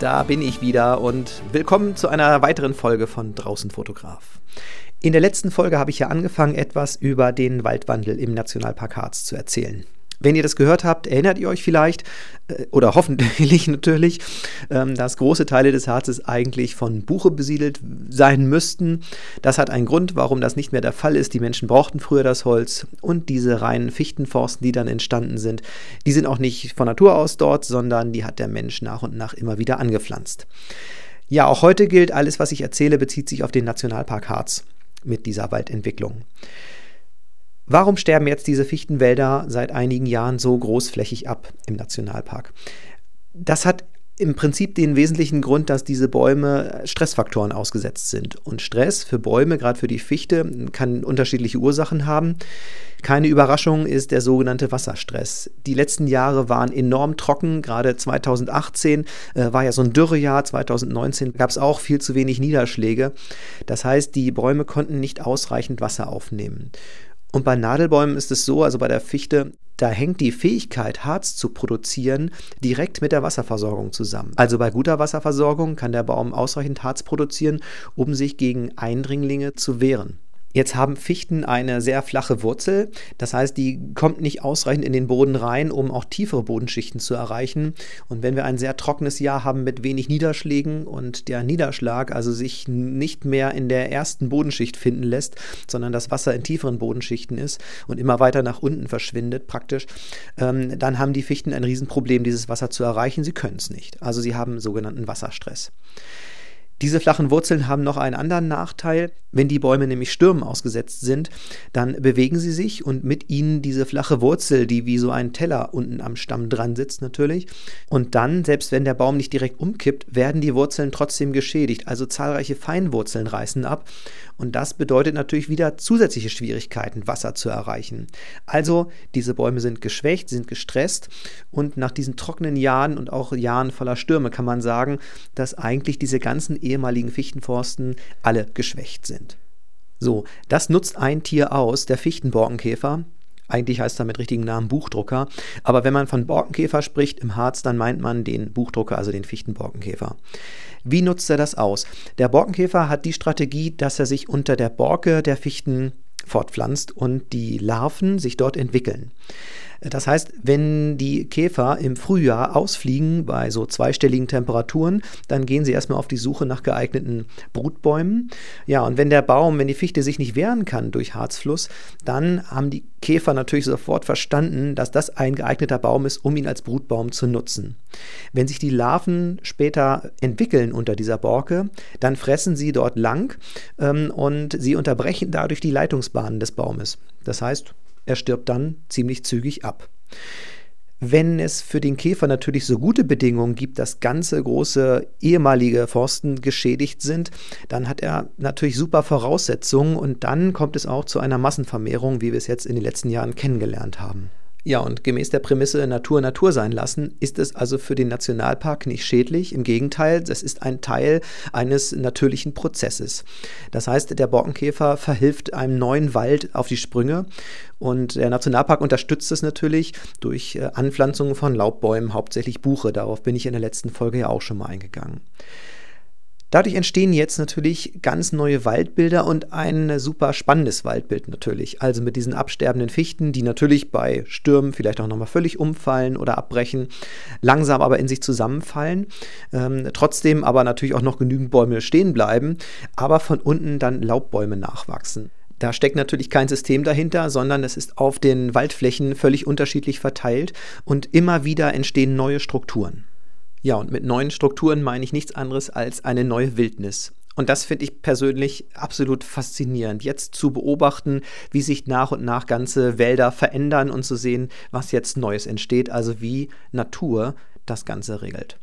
da bin ich wieder und willkommen zu einer weiteren Folge von Draußen Fotograf. In der letzten Folge habe ich ja angefangen, etwas über den Waldwandel im Nationalpark Harz zu erzählen. Wenn ihr das gehört habt, erinnert ihr euch vielleicht, äh, oder hoffentlich natürlich, ähm, dass große Teile des Harzes eigentlich von Buche besiedelt sein müssten. Das hat einen Grund, warum das nicht mehr der Fall ist. Die Menschen brauchten früher das Holz und diese reinen Fichtenforsten, die dann entstanden sind, die sind auch nicht von Natur aus dort, sondern die hat der Mensch nach und nach immer wieder angepflanzt. Ja, auch heute gilt, alles, was ich erzähle, bezieht sich auf den Nationalpark Harz mit dieser Waldentwicklung. Warum sterben jetzt diese Fichtenwälder seit einigen Jahren so großflächig ab im Nationalpark? Das hat im Prinzip den wesentlichen Grund, dass diese Bäume Stressfaktoren ausgesetzt sind. Und Stress für Bäume, gerade für die Fichte, kann unterschiedliche Ursachen haben. Keine Überraschung ist der sogenannte Wasserstress. Die letzten Jahre waren enorm trocken. Gerade 2018 äh, war ja so ein Dürrejahr. 2019 gab es auch viel zu wenig Niederschläge. Das heißt, die Bäume konnten nicht ausreichend Wasser aufnehmen. Und bei Nadelbäumen ist es so, also bei der Fichte, da hängt die Fähigkeit, Harz zu produzieren, direkt mit der Wasserversorgung zusammen. Also bei guter Wasserversorgung kann der Baum ausreichend Harz produzieren, um sich gegen Eindringlinge zu wehren. Jetzt haben Fichten eine sehr flache Wurzel, das heißt, die kommt nicht ausreichend in den Boden rein, um auch tiefere Bodenschichten zu erreichen. Und wenn wir ein sehr trockenes Jahr haben mit wenig Niederschlägen und der Niederschlag also sich nicht mehr in der ersten Bodenschicht finden lässt, sondern das Wasser in tieferen Bodenschichten ist und immer weiter nach unten verschwindet praktisch, ähm, dann haben die Fichten ein Riesenproblem, dieses Wasser zu erreichen. Sie können es nicht. Also sie haben sogenannten Wasserstress. Diese flachen Wurzeln haben noch einen anderen Nachteil. Wenn die Bäume nämlich Stürmen ausgesetzt sind, dann bewegen sie sich und mit ihnen diese flache Wurzel, die wie so ein Teller unten am Stamm dran sitzt natürlich. Und dann, selbst wenn der Baum nicht direkt umkippt, werden die Wurzeln trotzdem geschädigt. Also zahlreiche Feinwurzeln reißen ab. Und das bedeutet natürlich wieder zusätzliche Schwierigkeiten, Wasser zu erreichen. Also diese Bäume sind geschwächt, sind gestresst und nach diesen trockenen Jahren und auch Jahren voller Stürme kann man sagen, dass eigentlich diese ganzen ehemaligen Fichtenforsten alle geschwächt sind. So, das nutzt ein Tier aus, der Fichtenborkenkäfer. Eigentlich heißt er mit richtigen Namen Buchdrucker. Aber wenn man von Borkenkäfer spricht im Harz, dann meint man den Buchdrucker, also den Fichtenborkenkäfer. Wie nutzt er das aus? Der Borkenkäfer hat die Strategie, dass er sich unter der Borke der Fichten fortpflanzt und die Larven sich dort entwickeln. Das heißt, wenn die Käfer im Frühjahr ausfliegen bei so zweistelligen Temperaturen, dann gehen sie erstmal auf die Suche nach geeigneten Brutbäumen. Ja, und wenn der Baum, wenn die Fichte sich nicht wehren kann durch Harzfluss, dann haben die Käfer natürlich sofort verstanden, dass das ein geeigneter Baum ist, um ihn als Brutbaum zu nutzen. Wenn sich die Larven später entwickeln unter dieser Borke, dann fressen sie dort lang ähm, und sie unterbrechen dadurch die Leitungsbahnen des Baumes. Das heißt, er stirbt dann ziemlich zügig ab. Wenn es für den Käfer natürlich so gute Bedingungen gibt, dass ganze große ehemalige Forsten geschädigt sind, dann hat er natürlich super Voraussetzungen und dann kommt es auch zu einer Massenvermehrung, wie wir es jetzt in den letzten Jahren kennengelernt haben. Ja, und gemäß der Prämisse Natur Natur sein lassen, ist es also für den Nationalpark nicht schädlich. Im Gegenteil, es ist ein Teil eines natürlichen Prozesses. Das heißt, der Borkenkäfer verhilft einem neuen Wald auf die Sprünge und der Nationalpark unterstützt es natürlich durch äh, Anpflanzungen von Laubbäumen, hauptsächlich Buche. Darauf bin ich in der letzten Folge ja auch schon mal eingegangen. Dadurch entstehen jetzt natürlich ganz neue Waldbilder und ein super spannendes Waldbild natürlich. Also mit diesen absterbenden Fichten, die natürlich bei Stürmen vielleicht auch nochmal völlig umfallen oder abbrechen, langsam aber in sich zusammenfallen. Ähm, trotzdem aber natürlich auch noch genügend Bäume stehen bleiben, aber von unten dann Laubbäume nachwachsen. Da steckt natürlich kein System dahinter, sondern es ist auf den Waldflächen völlig unterschiedlich verteilt und immer wieder entstehen neue Strukturen. Ja, und mit neuen Strukturen meine ich nichts anderes als eine neue Wildnis. Und das finde ich persönlich absolut faszinierend, jetzt zu beobachten, wie sich nach und nach ganze Wälder verändern und zu sehen, was jetzt Neues entsteht, also wie Natur das Ganze regelt.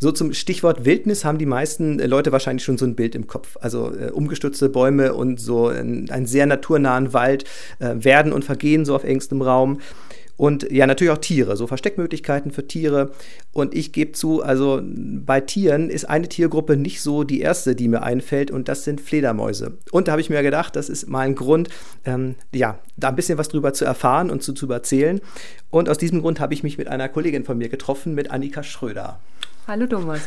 So zum Stichwort Wildnis haben die meisten Leute wahrscheinlich schon so ein Bild im Kopf. Also äh, umgestürzte Bäume und so ein, einen sehr naturnahen Wald äh, werden und vergehen so auf engstem Raum. Und ja, natürlich auch Tiere, so Versteckmöglichkeiten für Tiere. Und ich gebe zu, also bei Tieren ist eine Tiergruppe nicht so die erste, die mir einfällt, und das sind Fledermäuse. Und da habe ich mir gedacht, das ist mal ein Grund, ähm, ja, da ein bisschen was drüber zu erfahren und zu, zu erzählen. Und aus diesem Grund habe ich mich mit einer Kollegin von mir getroffen, mit Annika Schröder. Hallo Thomas.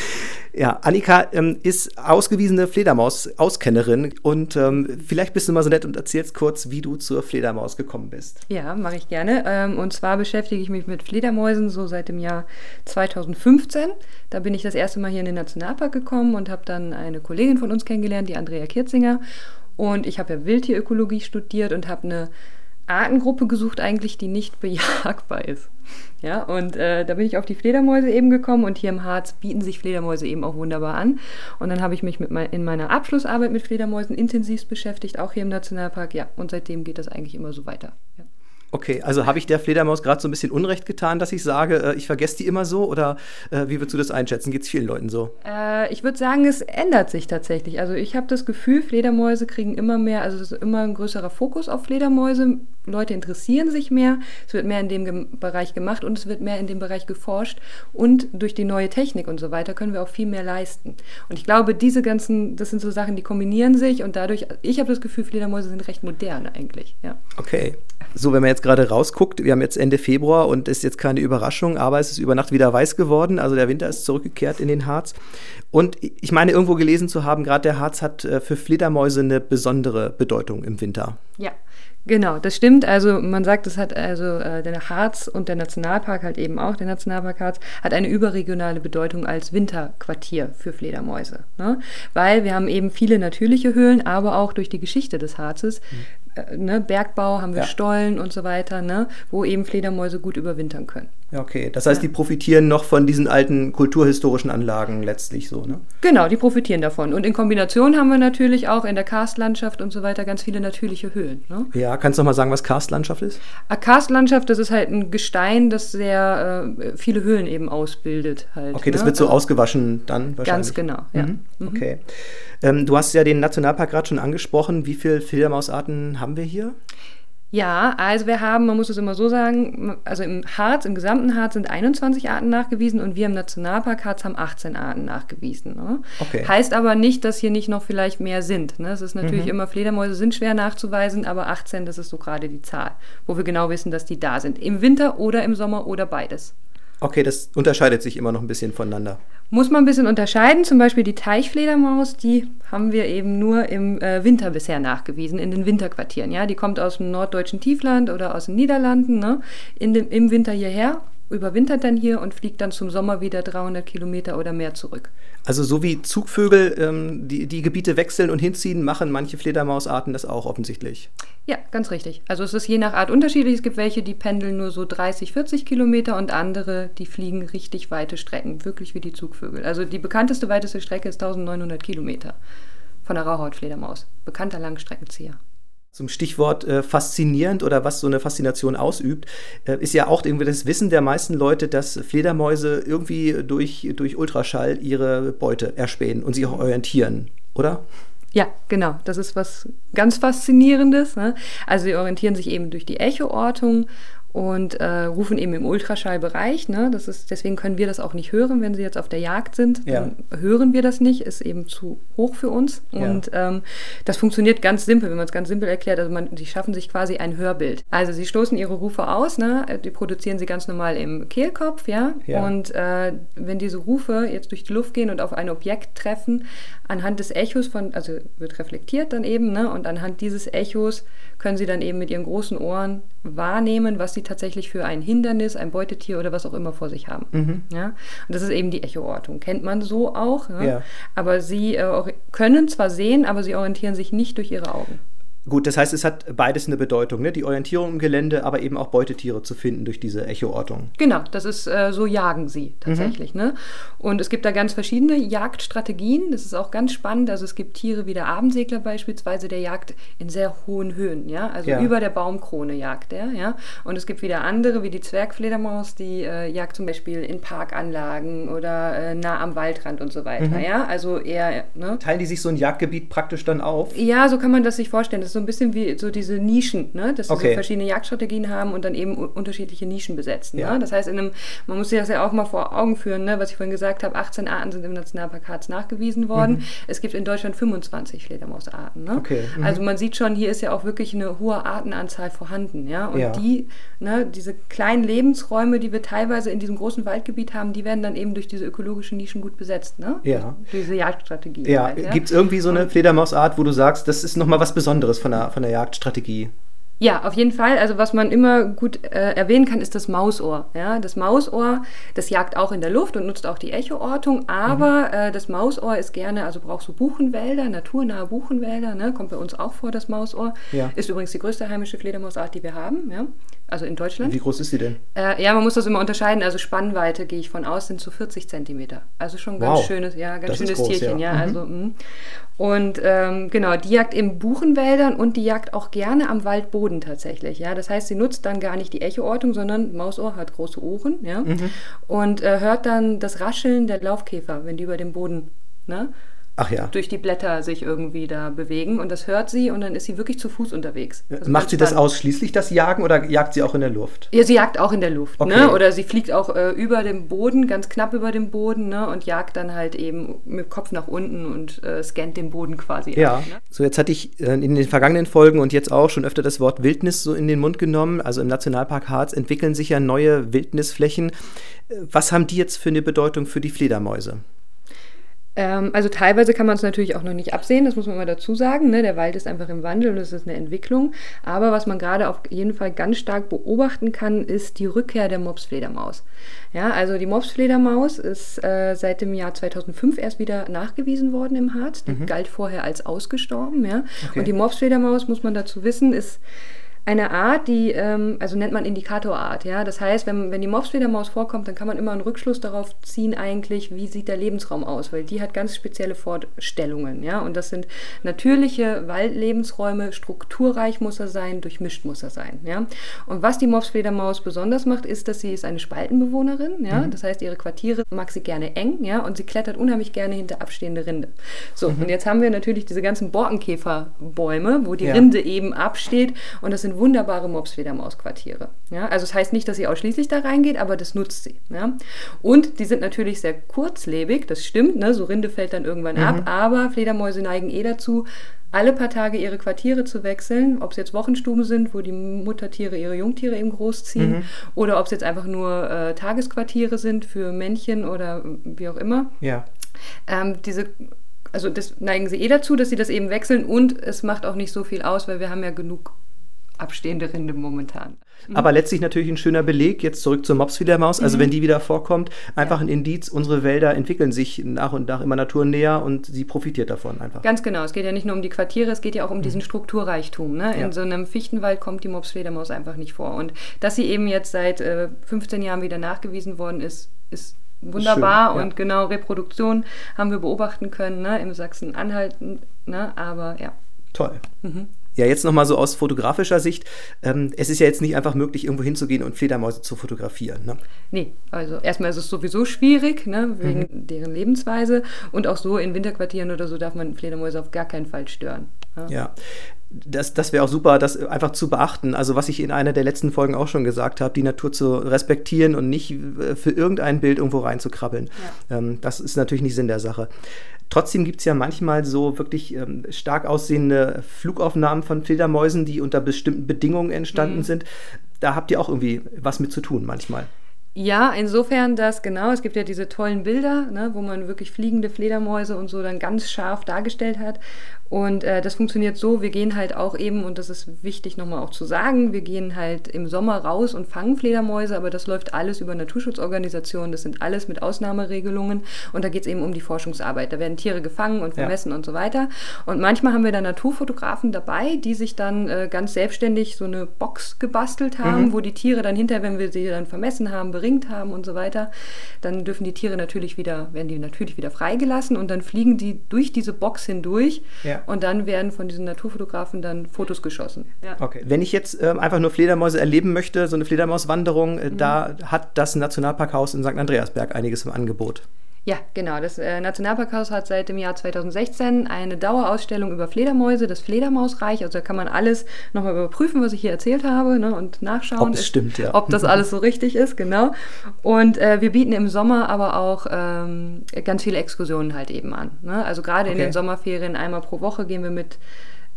ja, Annika ähm, ist ausgewiesene Fledermaus-Auskennerin und ähm, vielleicht bist du mal so nett und erzählst kurz, wie du zur Fledermaus gekommen bist. Ja, mache ich gerne. Ähm, und zwar beschäftige ich mich mit Fledermäusen so seit dem Jahr 2015. Da bin ich das erste Mal hier in den Nationalpark gekommen und habe dann eine Kollegin von uns kennengelernt, die Andrea Kirzinger. Und ich habe ja Wildtierökologie studiert und habe eine Artengruppe gesucht, eigentlich, die nicht bejagbar ist. Ja, und äh, da bin ich auf die Fledermäuse eben gekommen und hier im Harz bieten sich Fledermäuse eben auch wunderbar an. Und dann habe ich mich mit mein, in meiner Abschlussarbeit mit Fledermäusen intensivst beschäftigt, auch hier im Nationalpark. Ja, und seitdem geht das eigentlich immer so weiter. Ja. Okay, also habe ich der Fledermaus gerade so ein bisschen Unrecht getan, dass ich sage, äh, ich vergesse die immer so? Oder äh, wie würdest du das einschätzen? Geht es vielen Leuten so? Äh, ich würde sagen, es ändert sich tatsächlich. Also ich habe das Gefühl, Fledermäuse kriegen immer mehr, also es ist immer ein größerer Fokus auf Fledermäuse. Leute interessieren sich mehr, es wird mehr in dem Bereich gemacht und es wird mehr in dem Bereich geforscht. Und durch die neue Technik und so weiter können wir auch viel mehr leisten. Und ich glaube, diese ganzen, das sind so Sachen, die kombinieren sich und dadurch, ich habe das Gefühl, Fledermäuse sind recht modern eigentlich. Ja. Okay. So, wenn man jetzt gerade rausguckt, wir haben jetzt Ende Februar und ist jetzt keine Überraschung, aber es ist über Nacht wieder weiß geworden. Also der Winter ist zurückgekehrt in den Harz. Und ich meine, irgendwo gelesen zu haben, gerade der Harz hat äh, für Fledermäuse eine besondere Bedeutung im Winter. Ja, Genau, das stimmt. Also man sagt, es hat also äh, der Harz und der Nationalpark halt eben auch, der Nationalpark Harz, hat eine überregionale Bedeutung als Winterquartier für Fledermäuse. Ne? Weil wir haben eben viele natürliche Höhlen, aber auch durch die Geschichte des Harzes mhm. Äh, ne, Bergbau, haben wir ja. Stollen und so weiter, ne, wo eben Fledermäuse gut überwintern können. Ja, okay. Das heißt, die profitieren noch von diesen alten kulturhistorischen Anlagen letztlich so, ne? Genau, die profitieren davon. Und in Kombination haben wir natürlich auch in der Karstlandschaft und so weiter ganz viele natürliche Höhlen. Ne? Ja, kannst du noch mal sagen, was Karstlandschaft ist? A Karstlandschaft, das ist halt ein Gestein, das sehr äh, viele Höhlen eben ausbildet. Halt, okay, das ne? wird so also, ausgewaschen dann wahrscheinlich. Ganz genau, ja. Mhm. Mhm. Okay. Ähm, du hast ja den Nationalpark gerade schon angesprochen. Wie viele Fledermausarten haben wir hier? Ja, also wir haben, man muss es immer so sagen, also im Harz, im gesamten Harz sind 21 Arten nachgewiesen und wir im Nationalpark Harz haben 18 Arten nachgewiesen. Ne? Okay. Heißt aber nicht, dass hier nicht noch vielleicht mehr sind. Ne? Es ist natürlich mhm. immer, Fledermäuse sind schwer nachzuweisen, aber 18, das ist so gerade die Zahl, wo wir genau wissen, dass die da sind. Im Winter oder im Sommer oder beides. Okay, das unterscheidet sich immer noch ein bisschen voneinander. Muss man ein bisschen unterscheiden. Zum Beispiel die Teichfledermaus, die haben wir eben nur im äh, Winter bisher nachgewiesen, in den Winterquartieren. Ja? Die kommt aus dem norddeutschen Tiefland oder aus den Niederlanden ne? in dem, im Winter hierher überwintert dann hier und fliegt dann zum Sommer wieder 300 Kilometer oder mehr zurück. Also so wie Zugvögel ähm, die, die Gebiete wechseln und hinziehen, machen manche Fledermausarten das auch offensichtlich. Ja, ganz richtig. Also es ist je nach Art unterschiedlich. Es gibt welche, die pendeln nur so 30, 40 Kilometer und andere, die fliegen richtig weite Strecken, wirklich wie die Zugvögel. Also die bekannteste weiteste Strecke ist 1900 Kilometer von der Rauhautfledermaus. Bekannter Langstreckenzieher zum Stichwort äh, faszinierend oder was so eine Faszination ausübt, äh, ist ja auch irgendwie das Wissen der meisten Leute, dass Fledermäuse irgendwie durch, durch Ultraschall ihre Beute erspähen und sich auch orientieren, oder? Ja, genau. Das ist was ganz Faszinierendes. Ne? Also sie orientieren sich eben durch die Echoortung und äh, rufen eben im Ultraschallbereich. Ne? Das ist, deswegen können wir das auch nicht hören, wenn sie jetzt auf der Jagd sind. Ja. Dann hören wir das nicht, ist eben zu hoch für uns. Und ja. ähm, das funktioniert ganz simpel, wenn man es ganz simpel erklärt. Also man, sie schaffen sich quasi ein Hörbild. Also sie stoßen ihre Rufe aus, ne? die produzieren sie ganz normal im Kehlkopf, ja. ja. Und äh, wenn diese Rufe jetzt durch die Luft gehen und auf ein Objekt treffen, anhand des Echos von, also wird reflektiert dann eben, ne? und anhand dieses Echos können sie dann eben mit ihren großen Ohren wahrnehmen, was sie tatsächlich für ein Hindernis, ein Beutetier oder was auch immer vor sich haben. Mhm. Ja? Und das ist eben die Echoortung. Kennt man so auch. Ja? Ja. Aber sie äh, können zwar sehen, aber sie orientieren sich nicht durch ihre Augen. Gut, das heißt, es hat beides eine Bedeutung, ne? die Orientierung im Gelände, aber eben auch Beutetiere zu finden durch diese Echoortung. Genau, das ist äh, so jagen sie tatsächlich. Mhm. Ne? Und es gibt da ganz verschiedene Jagdstrategien, das ist auch ganz spannend. Also es gibt Tiere wie der Abendsegler beispielsweise, der jagt in sehr hohen Höhen, ja, also ja. über der Baumkrone jagt er, ja. Und es gibt wieder andere, wie die Zwergfledermaus, die äh, jagt zum Beispiel in Parkanlagen oder äh, nah am Waldrand und so weiter, mhm. ja. Also eher. Ne? Teilen die sich so ein Jagdgebiet praktisch dann auf? Ja, so kann man das sich vorstellen. Das ist so ein bisschen wie so diese Nischen, ne? dass Okay. sie so verschiedene Jagdstrategien haben und dann eben unterschiedliche Nischen besetzen. Ja. Ne? Das heißt, in einem, man muss sich das ja auch mal vor Augen führen, ne? was ich vorhin gesagt habe, 18 Arten sind im Nationalpark Harz nachgewiesen worden. Es gibt in Deutschland 25 Fledermausarten. Ne? Mhm. Okay, mhm. Also man sieht schon, hier ist ja auch wirklich eine hohe Artenanzahl vorhanden. Ja? Und Ja. die, ne, diese kleinen Lebensräume, die wir teilweise in diesem großen Waldgebiet haben, die werden dann eben durch diese ökologischen Nischen gut besetzt. Ne? Ja. Diese Jagdstrategie. Ja, halt, ja? gibt es irgendwie so eine Fledermausart, wo du sagst, das ist nochmal was Besonderes von der, von der Jagdstrategie? Ja, auf jeden Fall. Also was man immer gut äh, erwähnen kann, ist das Mausohr. Ja, das Mausohr, das jagt auch in der Luft und nutzt auch die Echoortung, aber äh, das Mausohr ist gerne, also brauchst du Buchenwälder, naturnahe Buchenwälder, ne? kommt bei uns auch vor, das Mausohr. Ja. Ist übrigens die größte heimische Fledermausart, die wir haben, ja? Also in Deutschland. Wie groß ist sie denn? Äh, ja, man muss das immer unterscheiden. Also Spannweite gehe ich von aus, sind so 40 Zentimeter. Also schon ganz Wow. schönes, ja, ganz Das schönes groß, Tierchen, ja. ja. Mhm. Also, mh. und ähm, genau, die jagt in Buchenwäldern und die jagt auch gerne am Waldboden tatsächlich. Ja, das heißt, sie nutzt dann gar nicht die Echoortung, sondern Mausohr hat große Ohren, ja, Mhm. und äh, hört dann das Rascheln der Laufkäfer, wenn die über den Boden ne, Ach ja. durch die Blätter sich irgendwie da bewegen. Und das hört sie und dann ist sie wirklich zu Fuß unterwegs. Also Macht sie das ausschließlich, das Jagen, oder jagt sie auch in der Luft? Ja, sie jagt auch in der Luft, Okay. ne? Oder sie fliegt auch äh, über dem Boden, ganz knapp über dem Boden, ne? Und jagt dann halt eben mit dem Kopf nach unten und äh, scannt den Boden quasi Ja. ab. Ne? So, jetzt hatte ich äh, in den vergangenen Folgen und jetzt auch schon öfter das Wort Wildnis so in den Mund genommen. Also im Nationalpark Harz entwickeln sich ja neue Wildnisflächen. Äh, Was haben die jetzt für eine Bedeutung für die Fledermäuse? Ähm, also teilweise kann man es natürlich auch noch nicht absehen, das muss man immer dazu sagen. Ne? Der Wald ist einfach im Wandel und es ist eine Entwicklung. Aber was man gerade auf jeden Fall ganz stark beobachten kann, ist die Rückkehr der Mopsfledermaus. Ja, also die Mopsfledermaus ist äh, seit dem Jahr 2005 erst wieder nachgewiesen worden im Harz. Die galt vorher als ausgestorben. Ja? Okay. Und die Mopsfledermaus, muss man dazu wissen, ist eine Art, die, ähm, also nennt man Indikatorart, ja. Das heißt, wenn, wenn die Mopsfledermaus vorkommt, dann kann man immer einen Rückschluss darauf ziehen, eigentlich, wie sieht der Lebensraum aus, weil die hat ganz spezielle Vorstellungen, ja. Und das sind natürliche Waldlebensräume, strukturreich muss er sein, durchmischt muss er sein, ja. Und was die Mopsfledermaus besonders macht, ist, dass sie ist eine Spaltenbewohnerin, ja. Das heißt, ihre Quartiere mag sie gerne eng, ja, und sie klettert unheimlich gerne hinter abstehende Rinde. So, und jetzt haben wir natürlich diese ganzen Borkenkäferbäume, wo die Ja. Rinde eben absteht und das sind wunderbare Mopsfledermausquartiere. Ja? Also es das heißt nicht, dass sie ausschließlich da reingeht, aber das nutzt sie. Ja? Und die sind natürlich sehr kurzlebig, das stimmt, ne? so Rinde fällt dann irgendwann ab, aber Fledermäuse neigen eh dazu, alle paar Tage ihre Quartiere zu wechseln, ob es jetzt Wochenstuben sind, wo die Muttertiere ihre Jungtiere eben großziehen, oder ob es jetzt einfach nur äh, Tagesquartiere sind für Männchen oder wie auch immer. Ja. Ähm, diese, also das neigen sie eh dazu, dass sie das eben wechseln und es macht auch nicht so viel aus, weil wir haben ja genug abstehende Rinde momentan. Aber letztlich natürlich ein schöner Beleg, jetzt zurück zur Mopsfledermaus. Also wenn die wieder vorkommt, einfach ein Indiz, unsere Wälder entwickeln sich nach und nach immer naturnäher und sie profitiert davon einfach. Ganz genau, es geht ja nicht nur um die Quartiere, es geht ja auch um diesen Strukturreichtum. Ne? In Ja. so einem Fichtenwald kommt die Mopsfledermaus einfach nicht vor. Und dass sie eben jetzt seit äh, 15 Jahren wieder nachgewiesen worden ist, ist wunderbar. schön, ja. Und genau, Reproduktion haben wir beobachten können ne? im Sachsen-Anhalt. Ne? Aber ja. Toll. Ja, jetzt nochmal so aus fotografischer Sicht. Ähm, es ist ja jetzt nicht einfach möglich, irgendwo hinzugehen und Fledermäuse zu fotografieren. Ne? Nee, also erstmal ist es sowieso schwierig, ne, wegen deren Lebensweise. Und auch so in Winterquartieren oder so darf man Fledermäuse auf gar keinen Fall stören. Ja. Ja. Das, das wäre auch super, das einfach zu beachten. Also, was ich in einer der letzten Folgen auch schon gesagt habe, die Natur zu respektieren und nicht äh, für irgendein Bild irgendwo reinzukrabbeln. Ähm, das ist natürlich nicht Sinn der Sache. Trotzdem gibt es ja manchmal so wirklich ähm, stark aussehende Flugaufnahmen von Fledermäusen, die unter bestimmten Bedingungen entstanden sind. Da habt ihr auch irgendwie was mit zu tun manchmal. Ja, insofern, dass genau, es gibt ja diese tollen Bilder, ne, wo man wirklich fliegende Fledermäuse und so dann ganz scharf dargestellt hat. Und äh, das funktioniert so, wir gehen halt auch eben, und das ist wichtig nochmal auch zu sagen, wir gehen halt im Sommer raus und fangen Fledermäuse, aber das läuft alles über Naturschutzorganisationen, das sind alles mit Ausnahmeregelungen und da geht es eben um die Forschungsarbeit. Da werden Tiere gefangen und Ja. vermessen und so weiter. Und manchmal haben wir da Naturfotografen dabei, die sich dann äh, ganz selbstständig so eine Box gebastelt haben, wo die Tiere dann hinterher, wenn wir sie dann vermessen haben, beringt haben und so weiter, dann dürfen die Tiere natürlich wieder, werden die natürlich wieder freigelassen und dann fliegen die durch diese Box hindurch Ja. und dann werden von diesen Naturfotografen dann Fotos geschossen. Ja. Okay. Wenn ich jetzt ähm, einfach nur Fledermäuse erleben möchte, so eine Fledermauswanderung, Mhm. äh, da hat das Nationalparkhaus in St. Andreasberg einiges im Angebot. Ja, genau. Das äh, Nationalparkhaus hat seit dem Jahr 2016 eine Dauerausstellung über Fledermäuse, das Fledermausreich. Also da kann man alles nochmal überprüfen, was ich hier erzählt habe ne, und nachschauen. Ob es stimmt, ja. Ob das alles so richtig ist, genau. Und äh, wir bieten im Sommer aber auch ähm, ganz viele Exkursionen halt eben an. Ne? Also gerade okay. in den Sommerferien einmal pro Woche gehen wir mit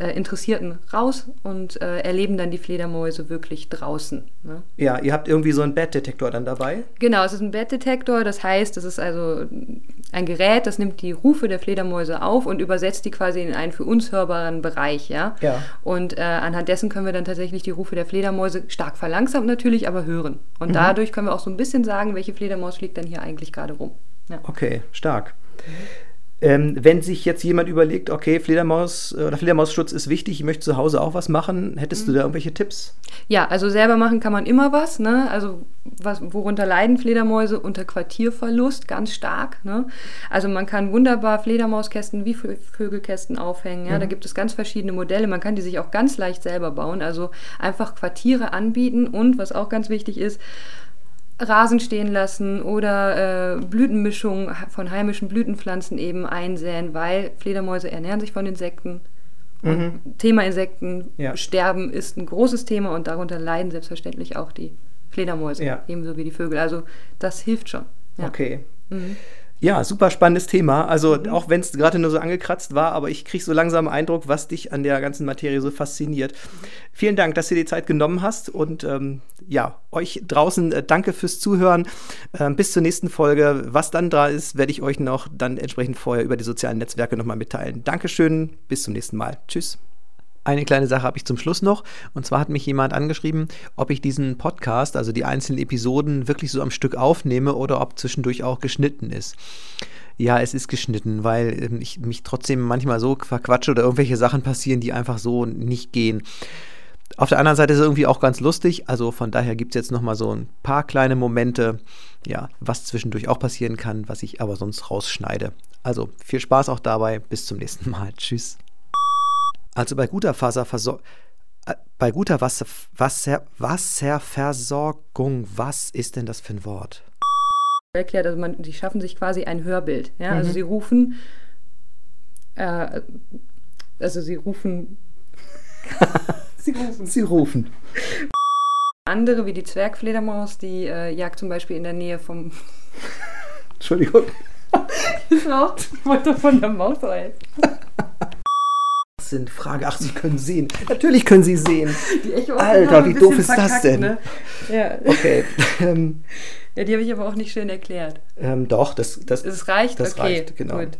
äh, Interessierten raus und äh, erleben dann die Fledermäuse wirklich draußen. Ne? Ja, ihr habt irgendwie so einen Bettdetektor dann dabei? Genau, es ist ein Bettdetektor. Das heißt, es ist also ein Gerät, das nimmt die Rufe der Fledermäuse auf und übersetzt die quasi in einen für uns hörbaren Bereich. Ja. ja. Und äh, anhand dessen können wir dann tatsächlich die Rufe der Fledermäuse stark verlangsamt natürlich, aber hören. Und mhm. dadurch können wir auch so ein bisschen sagen, welche Fledermaus fliegt dann hier eigentlich gerade rum. Ja. Okay, stark. Mhm. Ähm, wenn sich jetzt jemand überlegt, okay, Fledermaus äh, oder Fledermausschutz ist wichtig, ich möchte zu Hause auch was machen, hättest du da irgendwelche Tipps? Ja, also selber machen kann man immer was. Ne? Also was, worunter leiden Fledermäuse? Unter Quartierverlust ganz stark. Ne? Also man kann wunderbar Fledermauskästen wie Vögelkästen aufhängen. Ja? Mhm. Da gibt es ganz verschiedene Modelle. Man kann die sich auch ganz leicht selber bauen. Also einfach Quartiere anbieten und was auch ganz wichtig ist, Rasen stehen lassen oder äh, Blütenmischungen von heimischen Blütenpflanzen eben einsäen, weil Fledermäuse ernähren sich von Insekten. Mhm. Thema Insekten ja. sterben ist ein großes Thema und darunter leiden selbstverständlich auch die Fledermäuse, ja. ebenso wie die Vögel. Also das hilft schon. Ja. Okay. Mhm. Ja, super spannendes Thema. Also mhm. auch wenn es gerade nur so angekratzt war, aber ich kriege so langsam Eindruck, was dich an der ganzen Materie so fasziniert. Vielen Dank, dass du dir die Zeit genommen hast und ähm, ja, euch draußen äh, danke fürs Zuhören. Ähm, bis zur nächsten Folge. Was dann da ist, werde ich euch noch dann entsprechend vorher über die sozialen Netzwerke nochmal mitteilen. Dankeschön, bis zum nächsten Mal. Tschüss. Eine kleine Sache habe ich zum Schluss noch. Und zwar hat mich jemand angeschrieben, ob ich diesen Podcast, also die einzelnen Episoden, wirklich so am Stück aufnehme oder ob zwischendurch auch geschnitten ist. Ja, es ist geschnitten, weil ähm, ich mich trotzdem manchmal so verquatsche oder irgendwelche Sachen passieren, die einfach so nicht gehen. Auf der anderen Seite ist es irgendwie auch ganz lustig, also von daher gibt es jetzt nochmal so ein paar kleine Momente, ja, was zwischendurch auch passieren kann, was ich aber sonst rausschneide. Also viel Spaß auch dabei, bis zum nächsten Mal. Tschüss. Also bei guter Faserversorgung, äh, bei guter Wasser, Wasser, Wasserversorgung, was ist denn das für ein Wort? Erklärt, also man, die schaffen sich quasi ein Hörbild. Ja? Also mhm. Also sie rufen, äh, also sie rufen, sie rufen, sie rufen. Andere wie die Zwergfledermaus, die äh, jagt zum Beispiel in der Nähe vom. Entschuldigung. ich wollte von der Maus rein sind. Frage, ach, Sie können sehen. Natürlich können Sie sehen. Alter, wie doof ist verkackt, das denn? Ne? Ja. Okay. ja, die habe ich aber auch nicht schön erklärt. Ähm, doch, das, das, es reicht? Das okay, reicht, genau. Gut.